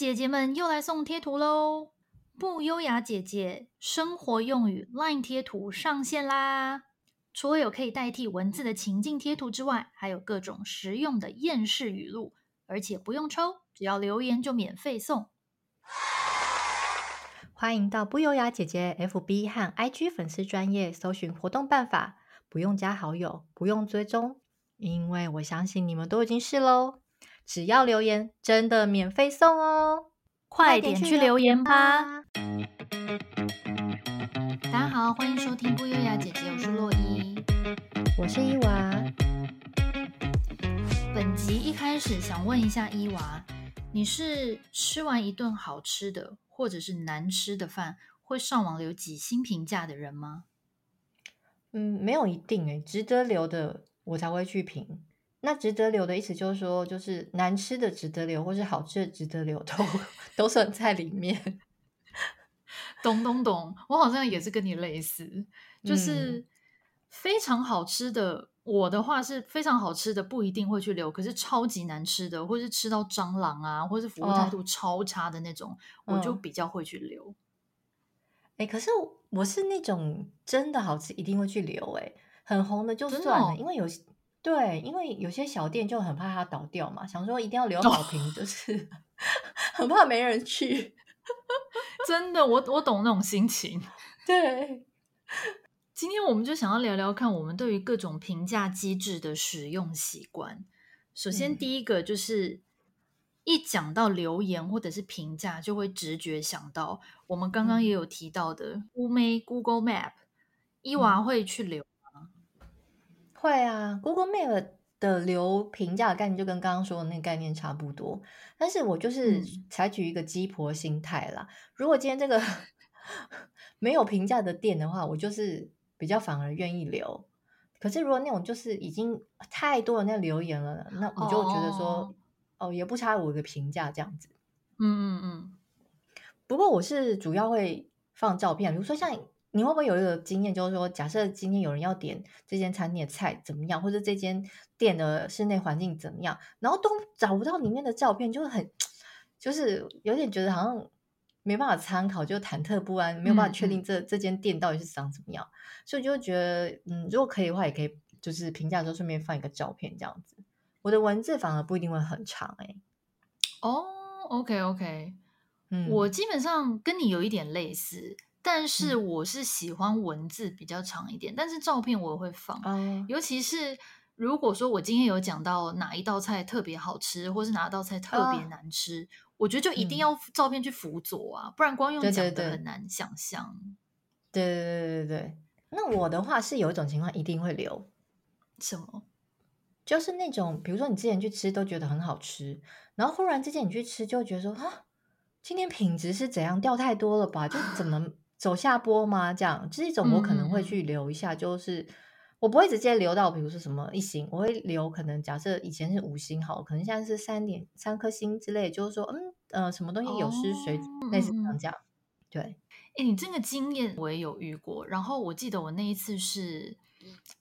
姐姐们又来送贴图喽！不优雅姐姐生活用语 LINE 贴图上线啦！除了有可以代替文字的情境贴图之外，还有各种实用的厌世语录，而且不用抽，只要留言就免费送。欢迎到不优雅姐姐 FB 和 IG 粉丝专业搜寻活动办法，不用加好友，不用追踪，因为我相信你们都已经试喽。只要留言，真的免费送哦！快点去留言吧！大家好，欢迎收听不优雅姐姐，我是洛伊，我是伊娃。本集一开始想问一下伊娃，你是吃完一顿好吃的，或者是难吃的饭，会上网留几星评价的人吗？嗯，没有一定诶，值得留的我才会去评。那值得留的意思就是说，就是难吃的值得留，或是好吃的值得留，都 都算在里面。懂懂懂，我好像也是跟你类似，就是非常好吃的。嗯、我的话是非常好吃的，不一定会去留。可是超级难吃的，或是吃到蟑螂啊，或是服务态度超差的那种，哦、我就比较会去留。哎、嗯欸，可是我是那种真的好吃一定会去留，哎，很红的就算了，哦、因为有。对，因为有些小店就很怕它倒掉嘛，想说一定要留好评，就是、哦、很怕没人去。真的，我我懂那种心情。对，今天我们就想要聊聊看，我们对于各种评价机制的使用习惯。首先，第一个就是、嗯、一讲到留言或者是评价，就会直觉想到我们刚刚也有提到的乌梅 Google Map，伊娃会去留。会啊，Google Map 的留评价的概念就跟刚刚说的那个概念差不多，但是我就是采取一个鸡婆心态啦。嗯、如果今天这个 没有评价的店的话，我就是比较反而愿意留。可是如果那种就是已经太多人在留言了，那我就觉得说，哦，哦，也不差五个评价这样子。嗯嗯嗯。不过我是主要会放照片，比如说像。你会不会有一个经验，就是说，假设今天有人要点这间餐厅的菜怎么样，或者这间店的室内环境怎么样，然后都找不到里面的照片，就很，就是有点觉得好像没办法参考，就忐忑不安，没有办法确定这、嗯、这间店到底是长怎么样，所以就觉得，嗯，如果可以的话，也可以就是评价的时候顺便放一个照片这样子。我的文字反而不一定会很长、欸，哎。哦，OK OK，嗯，我基本上跟你有一点类似。但是我是喜欢文字比较长一点，嗯、但是照片我也会放，嗯、尤其是如果说我今天有讲到哪一道菜特别好吃，或是哪一道菜特别难吃，哦、我觉得就一定要照片去辅佐啊，嗯、不然光用讲的很难想象。对对对对对，那我的话是有一种情况一定会留，什么？就是那种比如说你之前去吃都觉得很好吃，然后忽然之间你去吃就觉得说啊，今天品质是怎样掉太多了吧？就怎么？走下坡吗？这样这种我可能会去留一下，嗯、就是我不会直接留到，比如说什么一星，我会留可能假设以前是五星好，可能现在是三点三颗星之类，就是说嗯呃什么东西有失水准，哦、类似这样讲。对，哎，你这个经验我也有遇过，然后我记得我那一次是，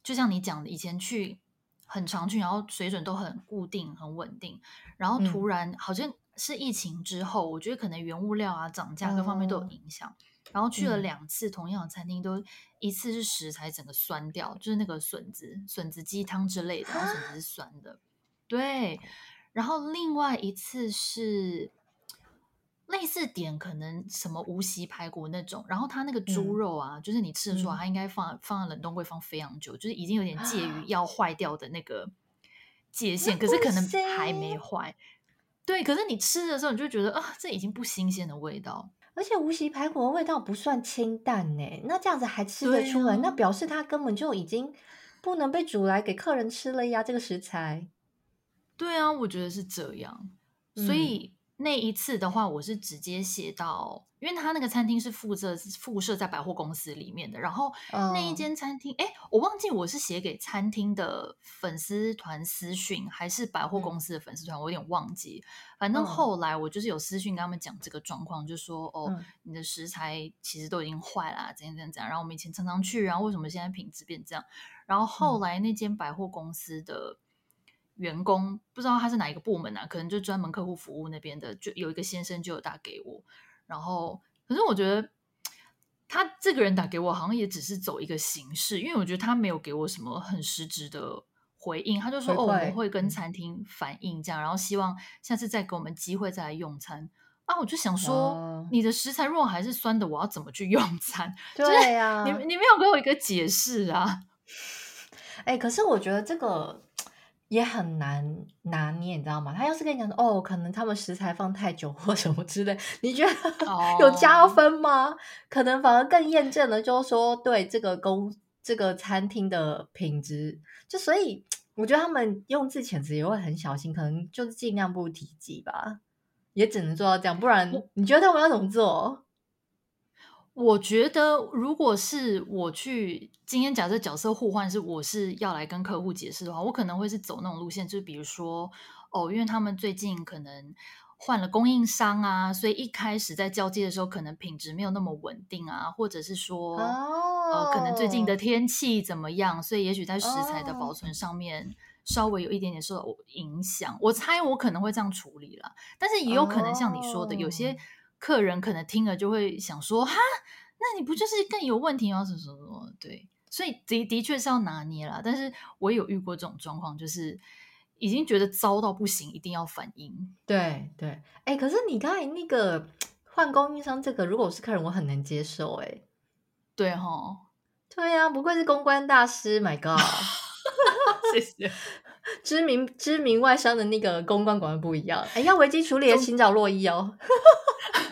就像你讲的，以前去很常去，然后水准都很固定很稳定，然后突然、嗯、好像是疫情之后，我觉得可能原物料啊涨价各方面都有影响。哦然后去了两次同样的餐厅，都一次是食材整个酸掉，就是那个笋子、笋子鸡汤之类的，然后笋子是酸的。对，然后另外一次是类似点可能什么无锡排骨那种，然后它那个猪肉啊，嗯、就是你吃得出来，它应该放放在冷冻柜放非常久，就是已经有点介于要坏掉的那个界限，可是可能还没坏。对，可是你吃的时候你就觉得啊，这已经不新鲜的味道。而且无锡排骨的味道不算清淡呢，那这样子还吃得出来，啊、那表示它根本就已经不能被煮来给客人吃了呀。这个食材，对啊，我觉得是这样。所以、嗯、那一次的话，我是直接写到。因为他那个餐厅是附设附设在百货公司里面的，然后那一间餐厅，哎、嗯，我忘记我是写给餐厅的粉丝团私讯，还是百货公司的粉丝团，嗯、我有点忘记。反正后来我就是有私讯跟他们讲这个状况，就说哦，嗯、你的食材其实都已经坏了，怎样怎样怎样。然后我们以前常常去，然后为什么现在品质变这样？然后后来那间百货公司的员工，不知道他是哪一个部门啊，可能就专门客户服务那边的，就有一个先生就有打给我，然后可是我觉得他这个人打给我，好像也只是走一个形式，因为我觉得他没有给我什么很实质的回应，他就说哦，我们会跟餐厅反映这样，然后希望下次再给我们机会再来用餐。啊，我就想说，哦、你的食材如果还是酸的，我要怎么去用餐？对呀、啊，你你没有给我一个解释啊！哎、欸，可是我觉得这个也很难拿捏，你知道吗？他要是跟你讲说，哦，可能他们食材放太久或什么之类，你觉得有加分吗？哦、可能反而更验证了，就是说对这个公这个餐厅的品质。就所以，我觉得他们用字遣词也会很小心，可能就是尽量不提及吧。也只能做到这样，不然你觉得他们要怎么做？我觉得，如果是我去今天假设角色互换，是我是要来跟客户解释的话，我可能会是走那种路线，就是比如说，哦，因为他们最近可能换了供应商啊，所以一开始在交接的时候，可能品质没有那么稳定啊，或者是说，哦、呃，可能最近的天气怎么样，所以也许在食材的保存上面。稍微有一点点受到影响，我猜我可能会这样处理了，但是也有可能像你说的，有些客人可能听了就会想说：“哈，那你不就是更有问题吗？”什么什么？对，所以的的确是要拿捏啦。但是我有遇过这种状况，就是已经觉得糟到不行，一定要反应。对对，哎，可是你刚才那个换供应商这个，如果我是客人，我很难接受。哎，对哈，对呀，不愧是公关大师，My God。谢谢。知名知名外商的那个公关管的不一样，哎，要危机处理的请找洛伊哦。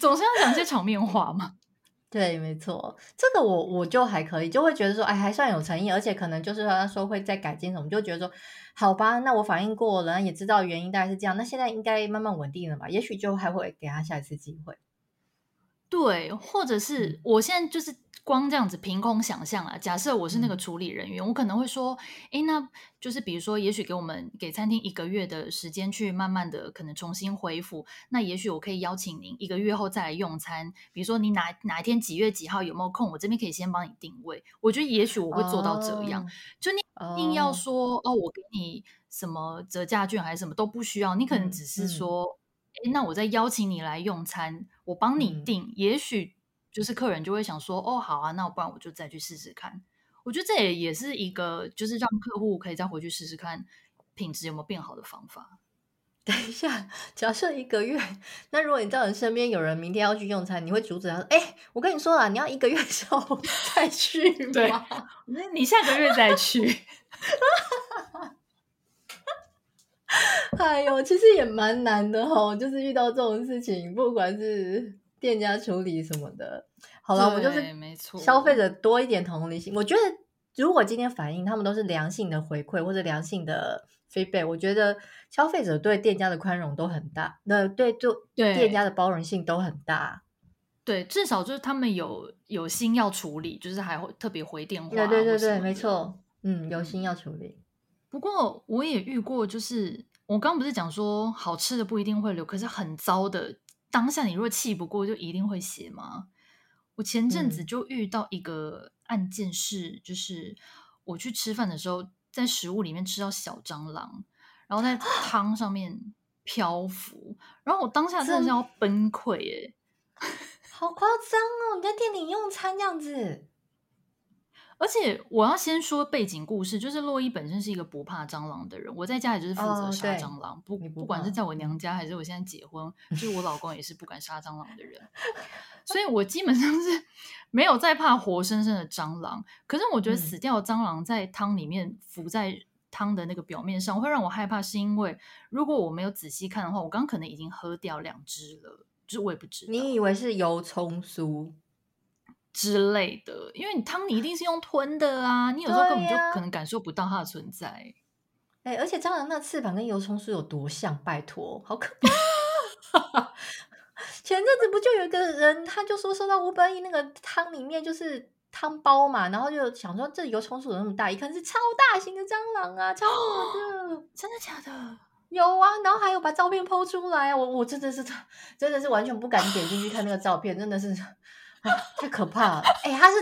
总是要讲些场面话嘛。对，没错，这个我我就还可以，就会觉得说，哎，还算有诚意，而且可能就是说说会再改进什么，就觉得说，好吧，那我反应过了，也知道原因大概是这样，那现在应该慢慢稳定了吧，也许就还会给他下一次机会。对，或者是我现在就是。光这样子凭空想象啊，假设我是那个处理人员，嗯、我可能会说，诶，那就是比如说，也许给我们给餐厅一个月的时间去慢慢的可能重新恢复，那也许我可以邀请您一个月后再来用餐，比如说你哪哪一天几月几号有没有空，我这边可以先帮你定位。我觉得也许我会做到这样，哦、就你硬要说哦，哦，我给你什么折价券还是什么都不需要，你可能只是说，诶、嗯，那我再邀请你来用餐，我帮你定，嗯、也许。就是客人就会想说，哦，好啊，那我不然我就再去试试看。我觉得这也也是一个，就是让客户可以再回去试试看品质有没有变好的方法。等一下，假设一个月，那如果你知道你身边有人明天要去用餐，你会阻止他说，哎，我跟你说了，你要一个月之后 再去吗？对，那你下个月再去。哎呦，其实也蛮难的哦，就是遇到这种事情，不管是。店家处理什么的，好了，我们就是消费者多一点同理心。我觉得，如果今天反映他们都是良性的回馈或者良性的 feedback，我觉得消费者对店家的宽容都很大，那对就店家的包容性都很大。对，至少就是他们有有心要处理，就是还会特别回电话。对对对对，没错，嗯，有心要处理。不过我也遇过，就是我刚刚不是讲说好吃的不一定会留，可是很糟的。当下你如果气不过，就一定会写吗？我前阵子就遇到一个案件是，嗯、就是我去吃饭的时候，在食物里面吃到小蟑螂，然后在汤上面漂浮，然后我当下真的是要崩溃耶，好夸张哦！你在店里用餐这样子。而且我要先说背景故事，就是洛伊本身是一个不怕蟑螂的人，我在家里就是负责杀蟑螂，不不管是在我娘家还是我现在结婚，就是我老公也是不敢杀蟑螂的人，所以我基本上是没有在怕活生生的蟑螂。可是我觉得死掉的蟑螂在汤里面浮在汤的那个表面上，会让我害怕，是因为如果我没有仔细看的话，我刚可能已经喝掉两只了，就是我也不知道。你以为是油葱酥？之类的，因为你汤你一定是用吞的啊，你有时候根本就可能感受不到它的存在。哎、欸，而且蟑螂那翅膀跟油葱酥有多像？拜托，好可怕！前阵子不就有一个人，他就说收到 Uber Eats 那个汤里面就是汤包嘛，然后就想说这油葱酥有那么大，一看是超大型的蟑螂啊，超大的，真的假的？有啊，然后还有把照片 PO 出来，我我真的是 真的是完全不敢点进去看那个照片，真的是。啊、太可怕了！哎、欸，它是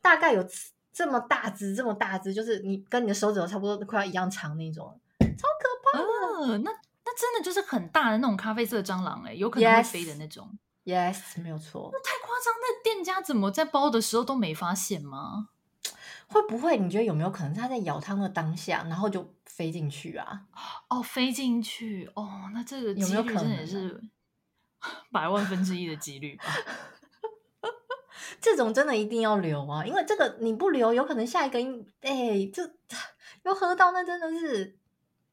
大概有这么大只，这么大只，就是你跟你的手指头差不多快要一样长那种，超可怕的。呃、那那真的就是很大的那种咖啡色蟑螂哎、欸，有可能会飞的那种。Yes, yes 没有错。那太夸张，那店家怎么在包的时候都没发现吗？会不会？你觉得有没有可能他在舀汤的当下，然后就飞进去啊？哦，飞进去哦，那这个有没有可能也是 百万分之一的几率吧？这种真的一定要留啊，因为这个你不留，有可能下一个哎，这又喝到，那真的是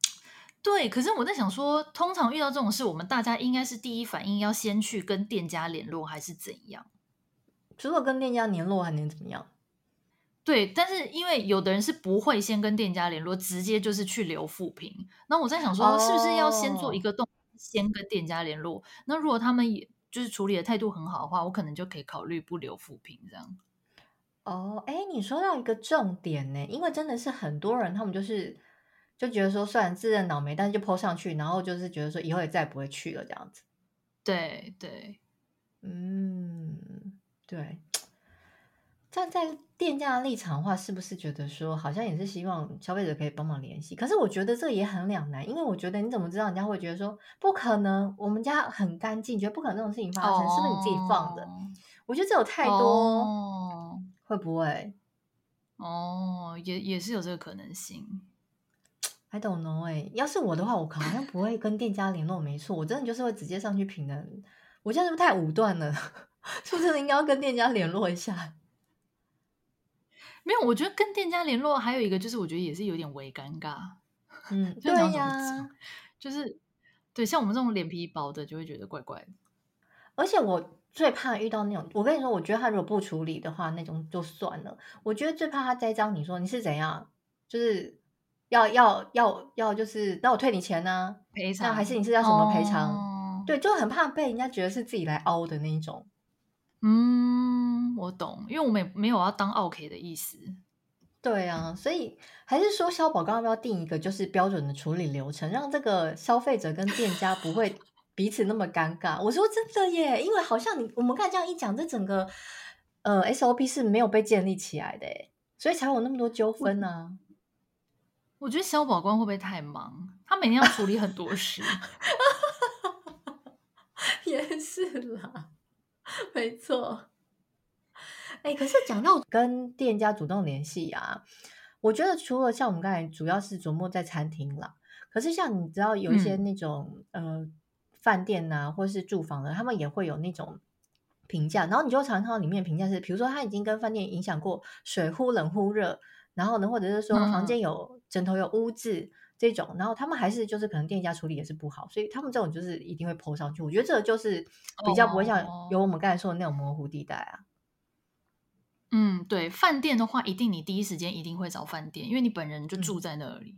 对。可是我在想说，通常遇到这种事，我们大家应该是第一反应要先去跟店家联络，还是怎样？除了跟店家联络，还能怎么样？对，但是因为有的人是不会先跟店家联络，直接就是去留负评。那我在想说，是不是要先做一个动作，先跟店家联络？那如果他们也就是处理的态度很好的话，我可能就可以考虑不留负评这样。哦，哎，你说到一个重点呢，因为真的是很多人，他们就是就觉得说，虽然自认倒霉，但是就 po 上去，然后就是觉得说以后也再也不会去了这样子。对对，嗯，对。站在店家的立场的话，是不是觉得说好像也是希望消费者可以帮忙联系？可是我觉得这也很两难，因为我觉得你怎么知道人家会觉得说不可能？我们家很干净，觉得不可能这种事情发生，哦、是不是你自己放的？我觉得这有太多，哦、会不会？哦，也也是有这个可能性。I don't know 哎，要是我的话，我好像不会跟店家联络，没错，我真的就是会直接上去评论。我现在是不是太武断了？是不是应该要跟店家联络一下？没有，我觉得跟店家联络还有一个就是，我觉得也是有点微尴尬。嗯，对呀，就是对，像我们这种脸皮薄的就会觉得怪怪的。而且我最怕遇到那种，我跟你说，我觉得他如果不处理的话，那种就算了。我觉得最怕他栽赃，你说你是怎样，就是要要要要，就是那我退你钱呢？赔偿还是你是要什么赔偿？哦、对，就很怕被人家觉得是自己来凹的那一种。嗯，我懂，因为我们也没有要当 OK 的意思。对啊，所以还是说消保刚刚要不要定一个就是标准的处理流程，让这个消费者跟店家不会 彼此那么尴尬。我说真的耶，因为好像你我们刚才这样一讲，这整个呃 SOP 是没有被建立起来的，所以才有那么多纠纷呢、啊。我觉得消保官会不会太忙？他每天要处理很多事。也是啦。没错，哎、欸，可是讲到跟店家主动联系啊，我觉得除了像我们刚才主要是琢磨在餐厅啦，可是像你知道有一些那种、嗯、呃饭店呐，或是住房的，他们也会有那种评价，然后你就常常看到里面评价是，比如说他已经跟饭店影响过水忽冷忽热，然后呢，或者是说房间有枕头有污渍。嗯这种，然后他们还是就是可能店家处理也是不好，所以他们这种就是一定会 po 上去。我觉得这个就是比较不会像有我们刚才说的那种模糊地带啊。嗯，对，饭店的话，一定你第一时间一定会找饭店，因为你本人就住在那里。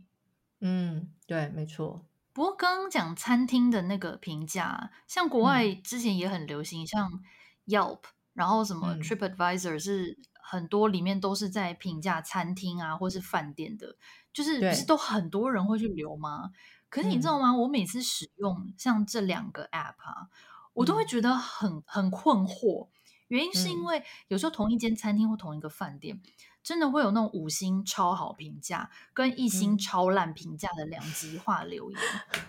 嗯，对，没错。不过刚刚讲餐厅的那个评价，像国外之前也很流行，嗯、像 Yelp，然后什么 TripAdvisor 是很多里面都是在评价餐厅啊，或是饭店的。就是不是都很多人会去留吗？可是你知道吗？我每次使用像这两个 app 啊，我都会觉得很很困惑。原因是因为有时候同一间餐厅或同一个饭店，真的会有那种五星超好评价跟一星超烂评价的两极化留言，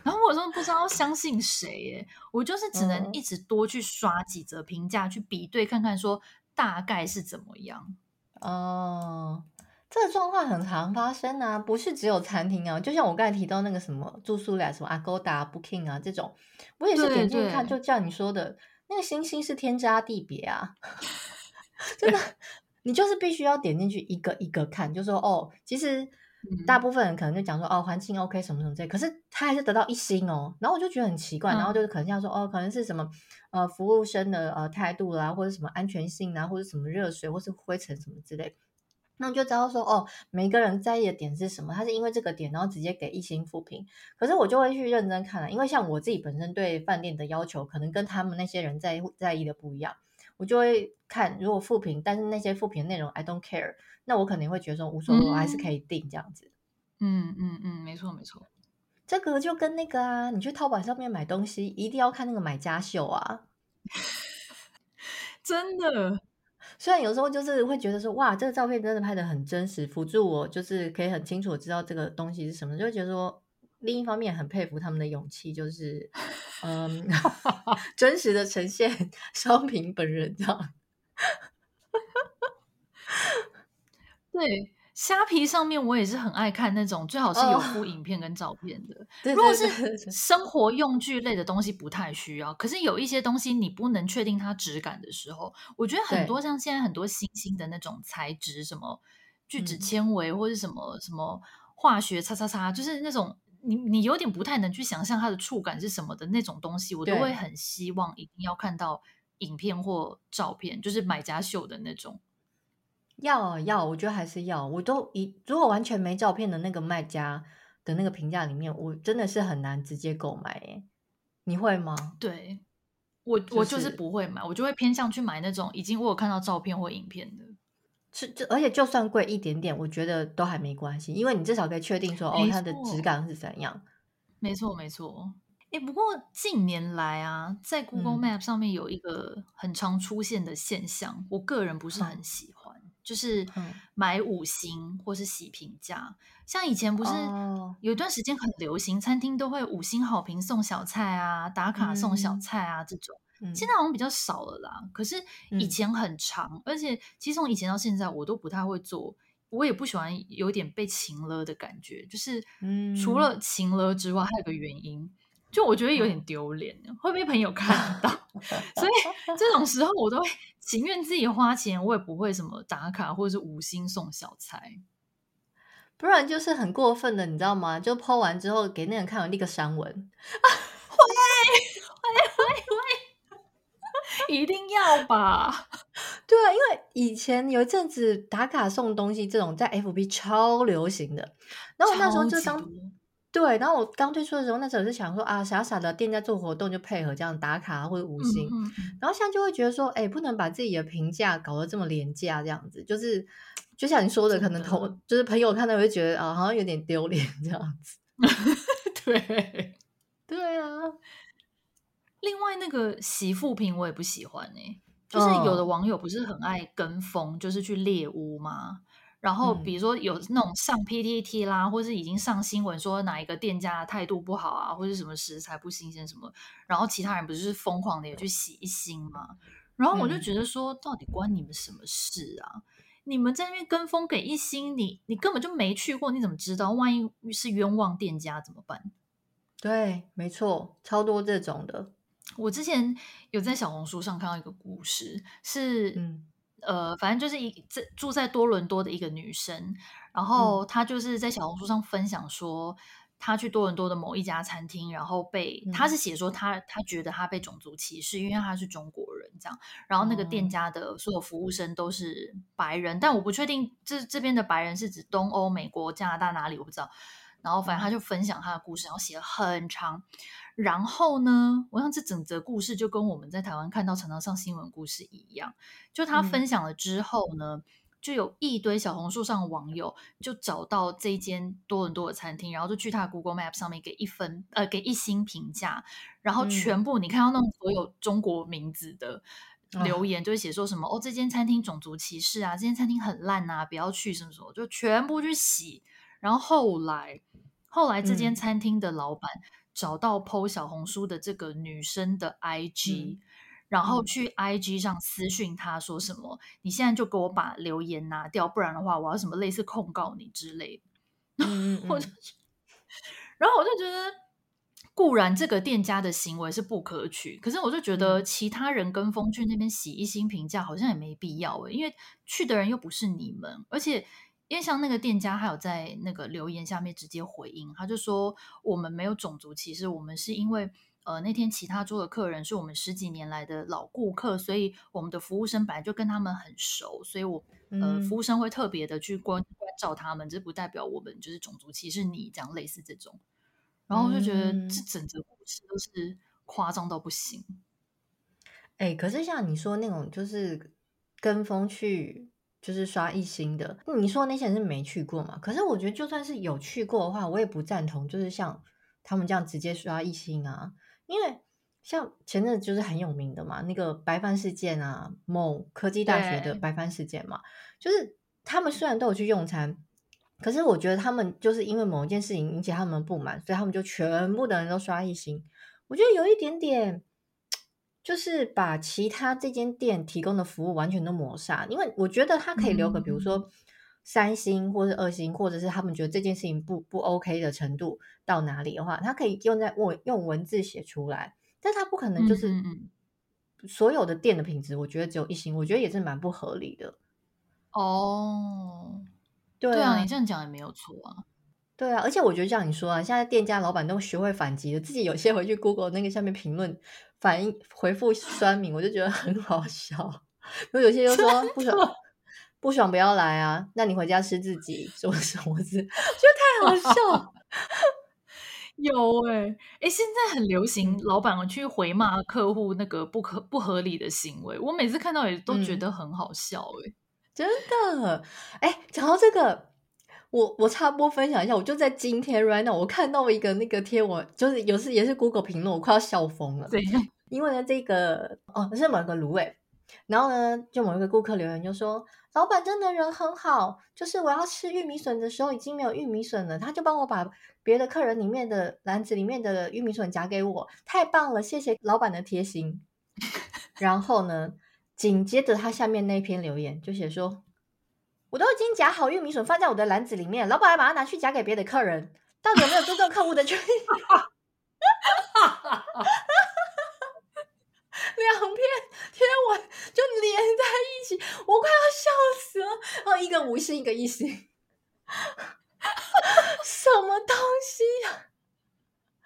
然后我真的不知道相信谁耶。我就是只能一直多去刷几则评价，去比对看看说大概是怎么样哦。这个状况很常发生啊，不是只有餐厅啊，就像我刚才提到那个什么住宿类，什么 Agoda、Booking 啊这种，我也是点进去看，就像你说的，那个星星是天差地别啊，真的，你就是必须要点进去一个一个看，就说哦，其实大部分人可能就讲说哦，环境 OK 什么什么这类，可是他还是得到一星哦，然后我就觉得很奇怪，然后就是可能像说哦，可能是什么呃服务生的呃态度啦，或者什么安全性啊，或者什么热水或是灰尘什么之类。那你就知道说哦，每个人在意的点是什么？他是因为这个点，然后直接给一星负评。可是我就会去认真看了，因为像我自己本身对饭店的要求，可能跟他们那些人在在意的不一样。我就会看，如果负评，但是那些负评内容 I don't care，那我肯定会觉得说无所谓，我还是可以订这样子。嗯嗯嗯，没错没错。这个就跟那个啊，你去淘宝上面买东西，一定要看那个买家秀啊，真的。虽然有时候就是会觉得说，哇，这个照片真的拍的很真实，辅助我就是可以很清楚知道这个东西是什么，就会觉得说，另一方面很佩服他们的勇气，就是嗯，真实的呈现商品本人这样。对。虾皮上面我也是很爱看那种，最好是有附影片跟照片的。Oh, 如果是生活用具类的东西，不太需要。可是有一些东西你不能确定它质感的时候，我觉得很多像现在很多新兴的那种材质，什么聚酯纤维或者什么什么化学叉叉叉，就是那种你你有点不太能去想象它的触感是什么的那种东西，我都会很希望一定要看到影片或照片，就是买家秀的那种。要要，我觉得还是要。我都一如果完全没照片的那个卖家的那个评价里面，我真的是很难直接购买。耶，你会吗？对，我、就是、我就是不会买，我就会偏向去买那种已经我有看到照片或影片的。是，就而且就算贵一点点，我觉得都还没关系，因为你至少可以确定说哦，它的质感是怎样。没错没错。哎，不过近年来啊，在 Google Map 上面有一个很常出现的现象，嗯、我个人不是很喜欢。嗯就是买五星或是洗评价，像以前不是有一段时间很流行，餐厅都会五星好评送小菜啊，打卡送小菜啊这种，现在好像比较少了啦。可是以前很长，而且其实从以前到现在，我都不太会做，我也不喜欢有点被情勒的感觉，就是除了情勒之外，还有个原因。就我觉得有点丢脸，会被朋友看到，所以这种时候我都会情愿自己花钱，我也不会什么打卡或者是五星送小菜，不然就是很过分的，你知道吗？就 po 完之后给那人看，我立刻删文，会会会会，一定要吧？对啊，因为以前有一阵子打卡送东西这种在 FB 超流行的，然后我那时候就当。对，然后我刚推出的时候，那时候是想说啊，傻傻的店家做活动就配合这样打卡或者五星，嗯嗯、然后现在就会觉得说，哎，不能把自己的评价搞得这么廉价，这样子，就是就像你说的，的可能同就是朋友看到会觉得啊，好像有点丢脸这样子。对，对啊。另外那个洗负评我也不喜欢呢、欸，就是有的网友不是很爱跟风，就是去猎污吗？然后，比如说有那种上 PTT 啦，嗯、或是已经上新闻说哪一个店家的态度不好啊，或是什么食材不新鲜什么，然后其他人不是疯狂的也去洗一星吗？然后我就觉得说，到底关你们什么事啊？嗯、你们在那边跟风给一星，你你根本就没去过，你怎么知道？万一是冤枉店家怎么办？对，没错，超多这种的。我之前有在小红书上看到一个故事，是嗯。呃，反正就是一这住在多伦多的一个女生，然后她就是在小红书上分享说，她去多伦多的某一家餐厅，然后被她是写说她她觉得她被种族歧视，因为她是中国人这样，然后那个店家的所有服务生都是白人，但我不确定这这边的白人是指东欧、美国、加拿大哪里，我不知道。然后反正她就分享她的故事，然后写了很长。然后呢，我想这整则故事就跟我们在台湾看到常常上新闻故事一样，就他分享了之后呢，嗯、就有一堆小红书上的网友就找到这一间多伦多的餐厅，然后就去他的 Google Map 上面给一分呃给一星评价，然后全部你看到那种所有中国名字的留言，嗯、就会写说什么哦，这间餐厅种族歧视啊，这间餐厅很烂啊，不要去什么什么，就全部去洗。然后后来后来这间餐厅的老板。嗯找到 PO 小红书的这个女生的 IG，、嗯、然后去 IG 上私讯她说什么？嗯、你现在就给我把留言拿掉，不然的话我要什么类似控告你之类的。嗯嗯、然后我就觉得，固然这个店家的行为是不可取，可是我就觉得其他人跟风去那边洗一星评价好像也没必要诶，因为去的人又不是你们，而且。因为像那个店家，还有在那个留言下面直接回应，他就说我们没有种族歧视，我们是因为呃那天其他桌的客人是我们十几年来的老顾客，所以我们的服务生本来就跟他们很熟，所以我呃服务生会特别的去关关照他们，这不代表我们就是种族歧视你这样类似这种，然后我就觉得这整个故事都是夸张到不行。哎、欸，可是像你说那种就是跟风去。就是刷一星的，你说那些人是没去过嘛？可是我觉得就算是有去过的话，我也不赞同，就是像他们这样直接刷一星啊。因为像前阵子就是很有名的嘛，那个白帆事件啊，某科技大学的白帆事件嘛，就是他们虽然都有去用餐，可是我觉得他们就是因为某一件事情引起他们不满，所以他们就全部的人都刷一星。我觉得有一点点，就是把其他这间店提供的服务完全都抹杀。因为我觉得他可以留个，比如说三星或者二星，或者是他们觉得这件事情不不 OK 的程度到哪里的话，他可以用在我用文字写出来。但他不可能就是所有的店的品质，我觉得只有一星，我觉得也是蛮不合理的。哦。对啊，你这样讲也没有错啊。对啊，而且我觉得像你说啊，现在店家老板都学会反击了，自己有些回去 Google 那个下面评论反应回复酸民，我就觉得很好笑。然后有些就说不爽，不爽不要来啊，那你回家吃自己，什么什么字，觉得太好笑。有哎、欸，哎、欸，现在很流行老板去回骂客户那个不可不合理的行为，我每次看到也都觉得很好笑哎、欸。嗯真的，哎，讲到这个，我我插播分享一下，我就在今天 right now，我看到一个那个贴文，就是有时也是 Google 评论，我快要笑疯了。对，因为呢，这个哦是某个芦苇，然后呢，就某一个顾客留言就说，老板真的人很好，就是我要吃玉米笋的时候已经没有玉米笋了，他就帮我把别的客人里面的篮子里面的玉米笋夹给我，太棒了，谢谢老板的贴心。然后呢？紧接着，他下面那篇留言就写说：“我都已经夹好玉米笋放在我的篮子里面，老板还把它拿去夹给别的客人，到底有没有尊重客户的权益？”两篇贴文就连在一起，我快要笑死了。哦一个五星，一个一星，什么东西呀、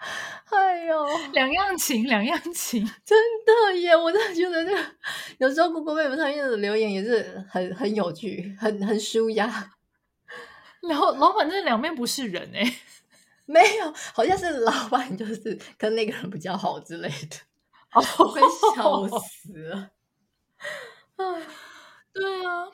哎呦，两样情，两样情，真的耶！我真的觉得这个有时候 Google Map 上面的留言也是很很有趣，很很舒压。老老板这两面不是人哎，没有，好像是老板就是跟那个人比较好之类的，哦，会笑死了。哎，对啊。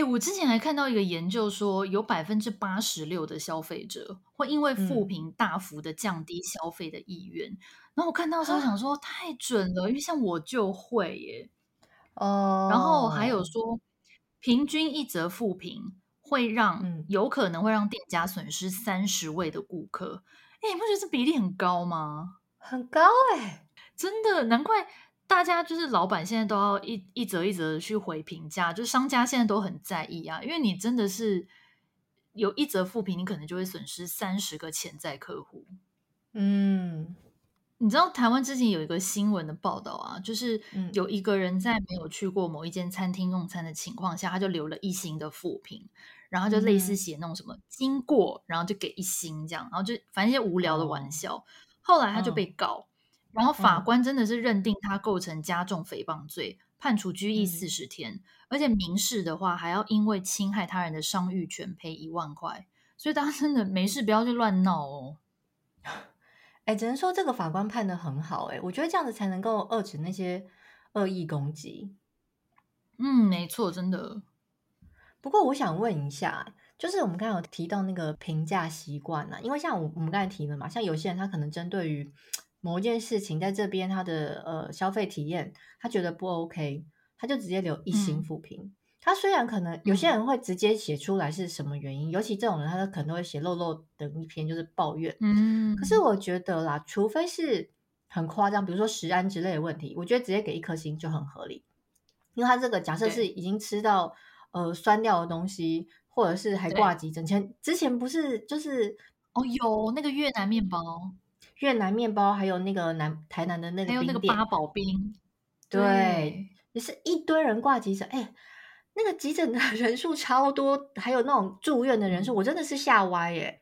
哎，我之前还看到一个研究说，有百分之八十六的消费者会因为负评大幅的降低消费的意愿。嗯、然后我看到时候想说，太准了，因为像我就会耶。哦。然后还有说，平均一则负评会让有可能会让店家损失三十位的顾客。哎，你不觉得这比例很高吗？很高哎，真的，难怪。大家就是老板，现在都要一一则一则的去回评价，就是商家现在都很在意啊，因为你真的是有一则负评，你可能就会损失三十个潜在客户。嗯，你知道台湾之前有一个新闻的报道啊，就是有一个人在没有去过某一间餐厅用餐的情况下，他就留了一星的负评，然后就类似写那种什么经过，然后就给一星这样，然后就反正一些无聊的玩笑。哦、后来他就被告。哦然后法官真的是认定他构成加重诽谤罪，嗯、判处拘役四十天，嗯、而且民事的话还要因为侵害他人的商誉权赔一万块。所以大家真的没事不要去乱闹哦。哎，只能说这个法官判的很好哎，我觉得这样子才能够遏制那些恶意攻击。嗯，没错，真的。不过我想问一下，就是我们刚刚有提到那个评价习惯啊，因为像我我们刚才提了嘛，像有些人他可能针对于。某一件事情在这边，他的呃消费体验，他觉得不 OK，他就直接留一星负评。嗯、他虽然可能有些人会直接写出来是什么原因，嗯、尤其这种人，他可能会写漏漏的一篇，就是抱怨。嗯，可是我觉得啦，除非是很夸张，比如说食安之类的问题，我觉得直接给一颗星就很合理。因为他这个假设是已经吃到呃酸掉的东西，或者是还挂急诊，前之前不是就是哦有那个越南面包。越南面包，还有那个南台南的那个还有那个八宝冰，对，对也是一堆人挂急诊，哎，那个急诊的 人数超多，还有那种住院的人数，我真的是吓歪耶。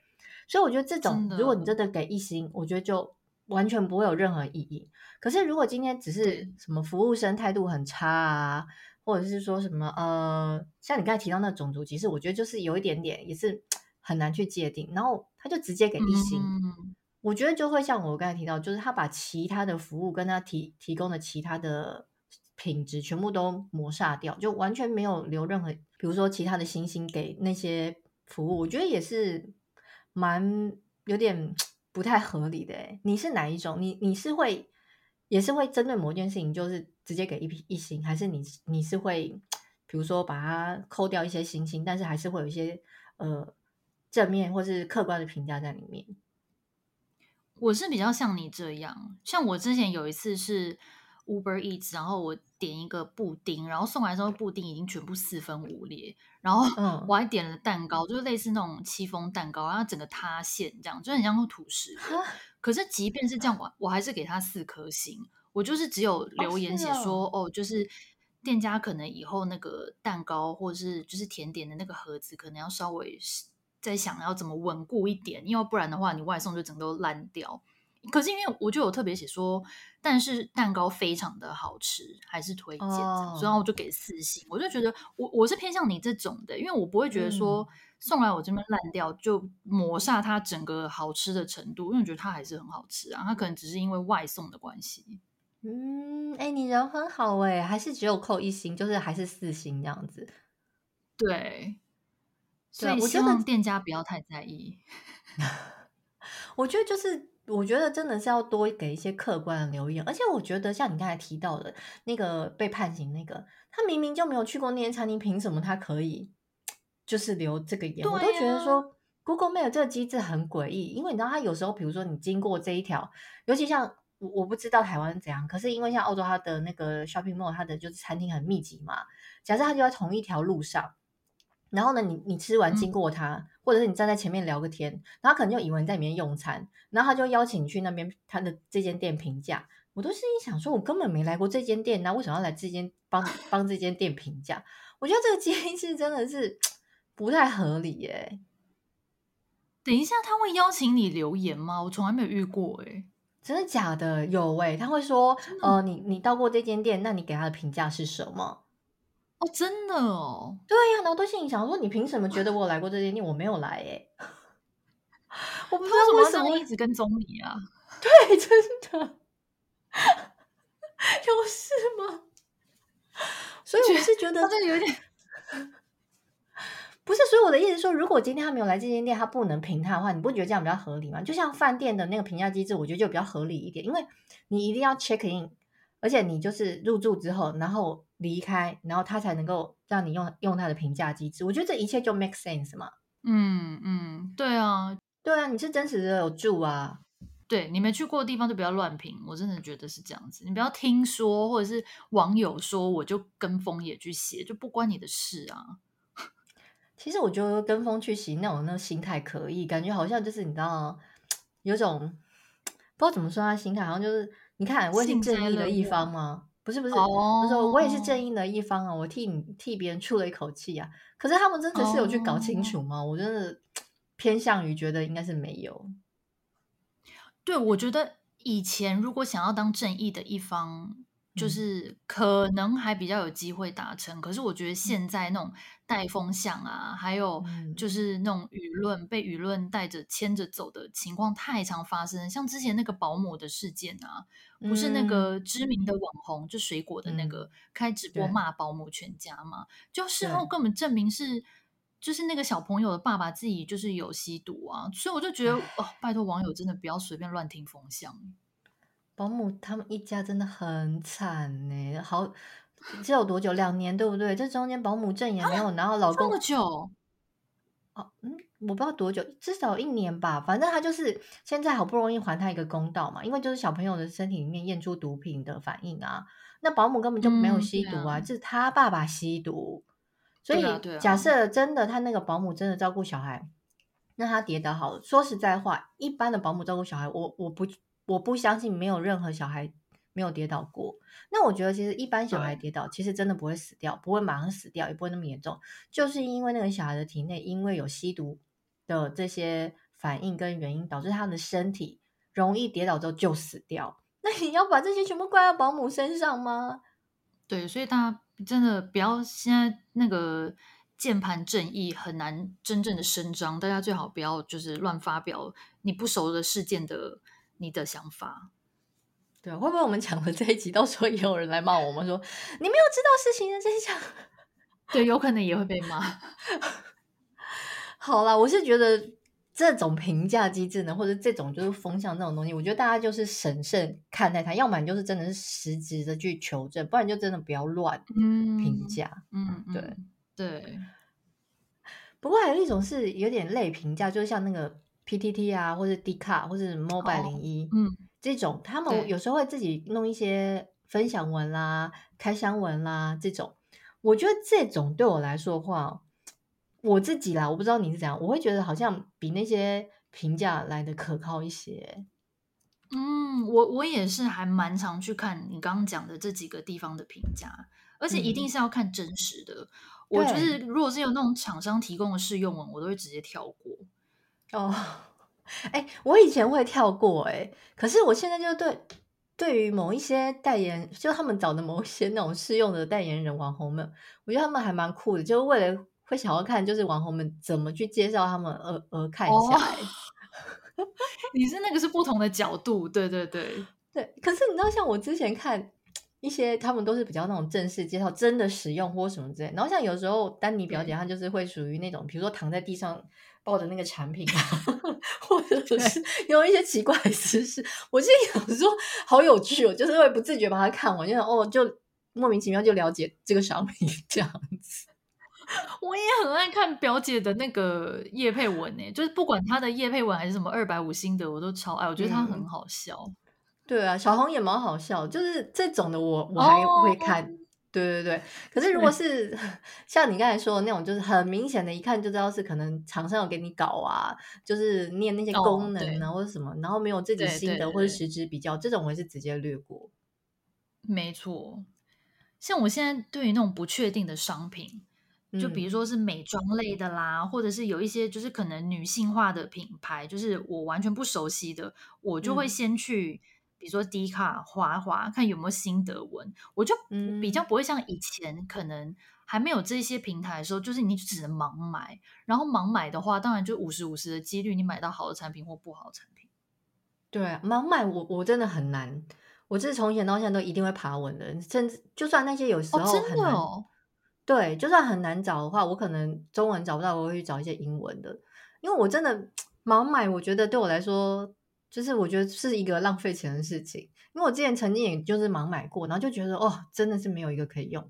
所以我觉得这种，如果你真的给一星，我觉得就完全不会有任何意义。可是如果今天只是什么服务生态度很差啊，或者是说什么呃，像你刚才提到那种族，歧视我觉得就是有一点点也是 很难去界定，然后他就直接给一星。嗯我觉得就会像我刚才提到，就是他把其他的服务跟他提提供的其他的品质全部都抹杀掉，就完全没有留任何，比如说其他的星星给那些服务，我觉得也是蛮有点不太合理的。你是哪一种？你你是会也是会针对某件事情，就是直接给一一星，还是你你是会比如说把它扣掉一些星星，但是还是会有一些呃正面或是客观的评价在里面。我是比较像你这样，像我之前有一次是 Uber Eats，然后我点一个布丁，然后送来之后布丁已经全部四分五裂，然后我还点了蛋糕，就是类似那种戚风蛋糕，然后整个塌陷，这样就很像吐司。可是即便是这样，我我还是给他四颗星。我就是只有留言写说，哦，哦，就是店家可能以后那个蛋糕或者是就是甜点的那个盒子，可能要稍微再想要怎么稳固一点，因为不然的话，你外送就整个都烂掉。可是因为我就有特别写说，但是蛋糕非常的好吃，还是推荐，哦、所以我就给四星。我就觉得我我是偏向你这种的，因为我不会觉得说、嗯、送来我这边烂掉就抹煞它整个好吃的程度，因为我觉得它还是很好吃啊，它可能只是因为外送的关系。嗯，哎、欸，你人很好哎，还是只有扣一星，就是还是四星这样子。对，所以我觉得店家不要太在意。我觉得就是，我觉得真的是要多给一些客观的留言，而且我觉得像你刚才提到的那个被判刑那个，他明明就没有去过那间餐厅，凭什么他可以就是留这个言？啊、我都觉得说 Google Map 这个机制很诡异，因为你知道，他有时候比如说你经过这一条，尤其像。我我不知道台湾怎样，可是因为像澳洲，它的那个 shopping mall，它的就是餐厅很密集嘛。假设它就在同一条路上，然后呢，你你吃完经过他，嗯、或者是你站在前面聊个天，然后可能就以为你在里面用餐，然后他就邀请你去那边他的这间店评价。我都心里想说，我根本没来过这间店，那为什么要来这间帮帮这间店评价？我觉得这个机制真的是不太合理耶。等一下，他会邀请你留言吗？我从来没有遇过哎。真的假的？有哎、欸，他会说，呃，你你到过这间店，那你给他的评价是什么？哦，真的哦，对呀、啊，然后都心里想说，你凭什么觉得我有来过这间店？我没有来哎，我不知道为什么一直跟踪你啊？对，真的有事 吗？所以我是觉得这有点。不是，所以我的意思是说，如果今天他没有来这间店，他不能评他的话，你不觉得这样比较合理吗？就像饭店的那个评价机制，我觉得就比较合理一点，因为你一定要 check in，而且你就是入住之后，然后离开，然后他才能够让你用用他的评价机制。我觉得这一切就 make sense 嘛。嗯嗯，对啊，对啊，你是真实的有住啊，对，你没去过的地方就不要乱评，我真的觉得是这样子。你不要听说或者是网友说，我就跟风也去写，就不关你的事啊。其实我觉得跟风去洗那种那个心态可以，感觉好像就是你知道，有种不知道怎么说他心态，好像就是你看我也是正义的一方吗？不是不是，我、oh. 说我也是正义的一方啊，我替你替别人出了一口气啊。可是他们真的是有去搞清楚吗？Oh. 我真的偏向于觉得应该是没有。对，我觉得以前如果想要当正义的一方。就是可能还比较有机会达成，可是我觉得现在那种带风向啊，还有就是那种舆论被舆论带着牵着走的情况太常发生，像之前那个保姆的事件啊，不是那个知名的网红就水果的那个开直播骂保姆全家嘛，就事后根本证明是就是那个小朋友的爸爸自己就是有吸毒啊，所以我就觉得哦，拜托网友真的不要随便乱听风向。保姆他们一家真的很惨呢，好，这有多久？两年对不对？这中间保姆证也没有拿到，老公这么久？哦，嗯，我不知道多久，至少一年吧。反正他就是现在好不容易还他一个公道嘛，因为就是小朋友的身体里面验出毒品的反应啊，那保姆根本就没有吸毒啊，这、嗯啊、是他爸爸吸毒。所以假设真的他那个保姆真的照顾小孩，那他跌倒好了。说实在话，一般的保姆照顾小孩，我我不。我不相信没有任何小孩没有跌倒过。那我觉得其实一般小孩跌倒，其实真的不会死掉，不会马上死掉，也不会那么严重，就是因为那个小孩的体内因为有吸毒的这些反应跟原因，导致他的身体容易跌倒之后就死掉。那你要把这些全部怪到保姆身上吗？对，所以大家真的不要现在那个键盘正义很难真正的伸张，大家最好不要就是乱发表你不熟的事件的。你的想法，对啊，会不会我们讲了这一集，到时候也有人来骂我们说你没有知道事情的真相？对，有可能也会被骂。好啦，我是觉得这种评价机制呢，或者这种就是风向这种东西，我觉得大家就是审慎看待它，要么你就是真的是实质的去求证，不然就真的不要乱评价。嗯，对对。不过还有一种是有点类评价，就是像那个 PTT 啊，或者 Dcard 或者 Mobile 零一，哦，嗯，这种他们有时候会自己弄一些分享文啦、开箱文啦这种。我觉得这种对我来说的话，我自己啦，我不知道你是怎样，我会觉得好像比那些评价来的可靠一些。嗯，我我也是还蛮常去看你刚刚讲的这几个地方的评价，而且一定是要看真实的。嗯、我就是如果是有那种厂商提供的试用文，我都会直接跳过。哦，哎，我以前会跳过，哎，可是我现在就对对于某一些代言，就他们找的某一些那种试用的代言人网红们，我觉得他们还蛮酷的，就是为了会想要看，就是网红们怎么去介绍他们而而看一下。哦 你是那个是不同的角度，对对对对。可是你知道，像我之前看一些，他们都是比较那种正式介绍，真的使用或什么之类。然后像有时候丹尼表姐她就是会属于那种，比如说躺在地上抱着那个产品啊，或者是有一些奇怪的姿势。我记得有时候好有趣哦，就是会不自觉把它看完，就想哦，就莫名其妙就了解这个商品这样子。我也很爱看表姐的那个叶佩文诶，就是不管她的叶佩文还是什么二百五星的，我都超爱。我觉得她很好笑。嗯、对啊，小红也蛮好笑，就是这种的我我还会看。哦、对对对，可是如果是 像你刚才说的那种，就是很明显的，一看就知道是可能厂商有给你搞啊，就是念那些功能啊。或者什么，然后没有自己心得或者实质比较，这种我是直接略过。没错，像我现在对于那种不确定的商品。就比如说是美妆类的啦，嗯、或者是有一些就是可能女性化的品牌，就是我完全不熟悉的，我就会先去，嗯、比如说 D 卡滑滑，看有没有心得文。我就比较不会像以前可能还没有这些平台的时候，就是你只能盲买，然后盲买的话，当然就五十五十的几率你买到好的产品或不好的产品。对，盲买我我真的很难，我这从前到现在都一定会爬文的，甚至就算那些有时候很难。哦对，就算很难找的话，我可能中文找不到，我会去找一些英文的，因为我真的 盲买，我觉得对我来说，就是我觉得是一个浪费钱的事情。因为我之前曾经也就是盲买过，然后就觉得哦，真的是没有一个可以用。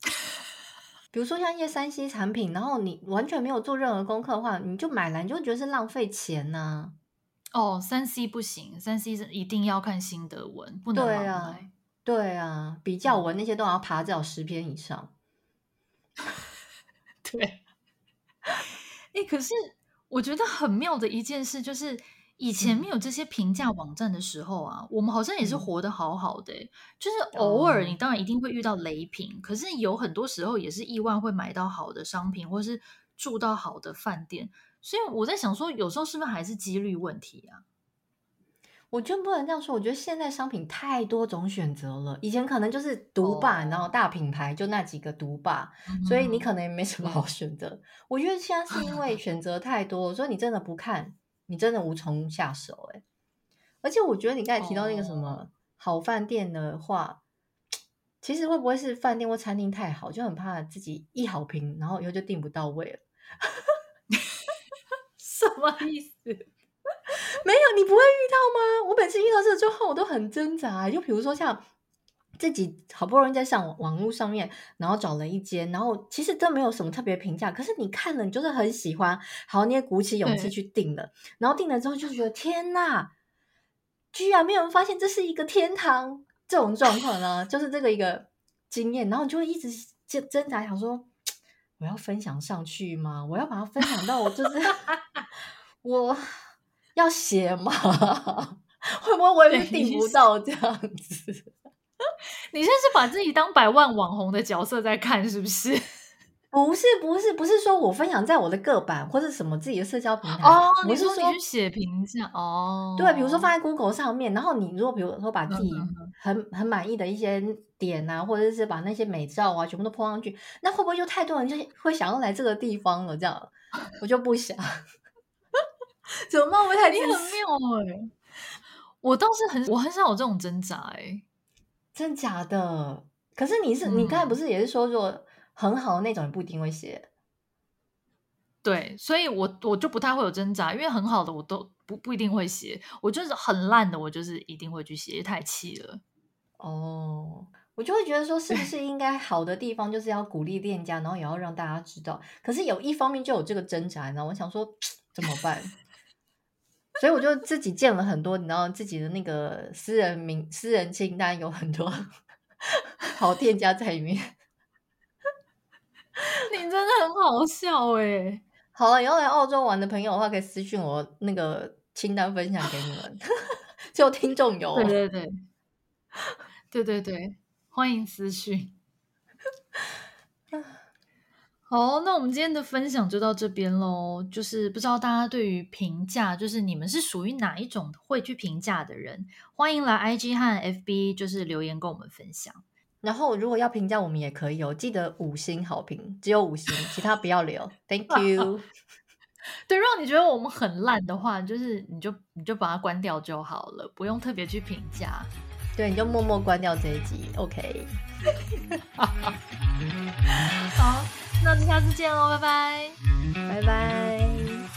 比如说像一些三 C 产品，然后你完全没有做任何功课的话，你就买来你就觉得是浪费钱呐、啊。哦，三 C 不行，三 C 是一定要看心得文，不能盲买。对啊，对啊，比较文那些都要爬至少十篇以上。对，哎，可是我觉得很妙的一件事就是，以前没有这些评价网站的时候啊，嗯、我们好像也是活得好好的。就是偶尔你当然一定会遇到雷品，哦、可是有很多时候也是意外会买到好的商品，或是住到好的饭店。所以我在想说，有时候是不是还是几率问题啊？我就不能这样说，我觉得现在商品太多种选择了。以前可能就是独霸，然后大品牌就那几个独霸，嗯、所以你可能也没什么好选择。嗯、我觉得现在是因为选择太多，所以你真的不看，你真的无从下手。哎，而且我觉得你刚才提到那个什么好饭店的话，其实会不会是饭店或餐厅太好，就很怕自己一好评，然后以后就订不到位了？什么意思？没有，你不会遇到吗？我每次遇到这个状况，我都很挣扎。就比如说，像自己好不容易在上网网络上面，然后找了一间，然后其实都没有什么特别评价，可是你看了，你就是很喜欢，好，你也鼓起勇气去订了，然后订了之后就觉得天呐，居然没有人发现这是一个天堂，这种状况呢，就是这个一个经验，然后你就会一直挣挣扎，想说我要分享上去吗？我要把它分享到我就是 我。要写吗？会不会我也订不到这样子？你现在是把自己当百万网红的角色在看，是不是？不是，不是，不是说我分享在我的个版或者什么自己的社交平台哦。我是说你去写评价哦？对，比如说放在 Google 上面，然后你如果比如说把自己很很满意的一些点啊，或者是把那些美照啊全部都 po 上去，那会不会就太多人就会想要来这个地方了？这样我就不想。怎么办？我太你很妙哎、欸！我倒是很，我很少有这种挣扎哎、欸，真假的？可是你是，嗯、你刚才不是也是说，说很好的那种，也不一定会写。对，所以我我就不太会有挣扎，因为很好的我都不不一定会写，我就是很烂的，我就是一定会去写，太气了。哦，我就会觉得说，是不是 应该好的地方就是要鼓励店家，然后也要让大家知道。可是有一方面就有这个挣扎，你知道，我想说 怎么办？所以我就自己建了很多，你知道，自己的那个私人名、私人清单有很多 好店家在里面。你真的很好笑哎！好了，以后来澳洲玩的朋友的话，可以私信我那个清单分享给你们。就听众有，对对对，对对对，欢迎私讯。好，那我们今天的分享就到这边喽。就是不知道大家对于评价，就是你们是属于哪一种会去评价的人？欢迎来 IG 和 FB，就是留言跟我们分享。然后如果要评价，我们也可以哦，记得五星好评，只有五星，其他不要留。Thank you。对，如果你觉得我们很烂的话，就是你就你就把它关掉就好了，不用特别去评价。对，你就默默关掉这一集，OK。好。那我们下次见喽，拜拜，拜拜。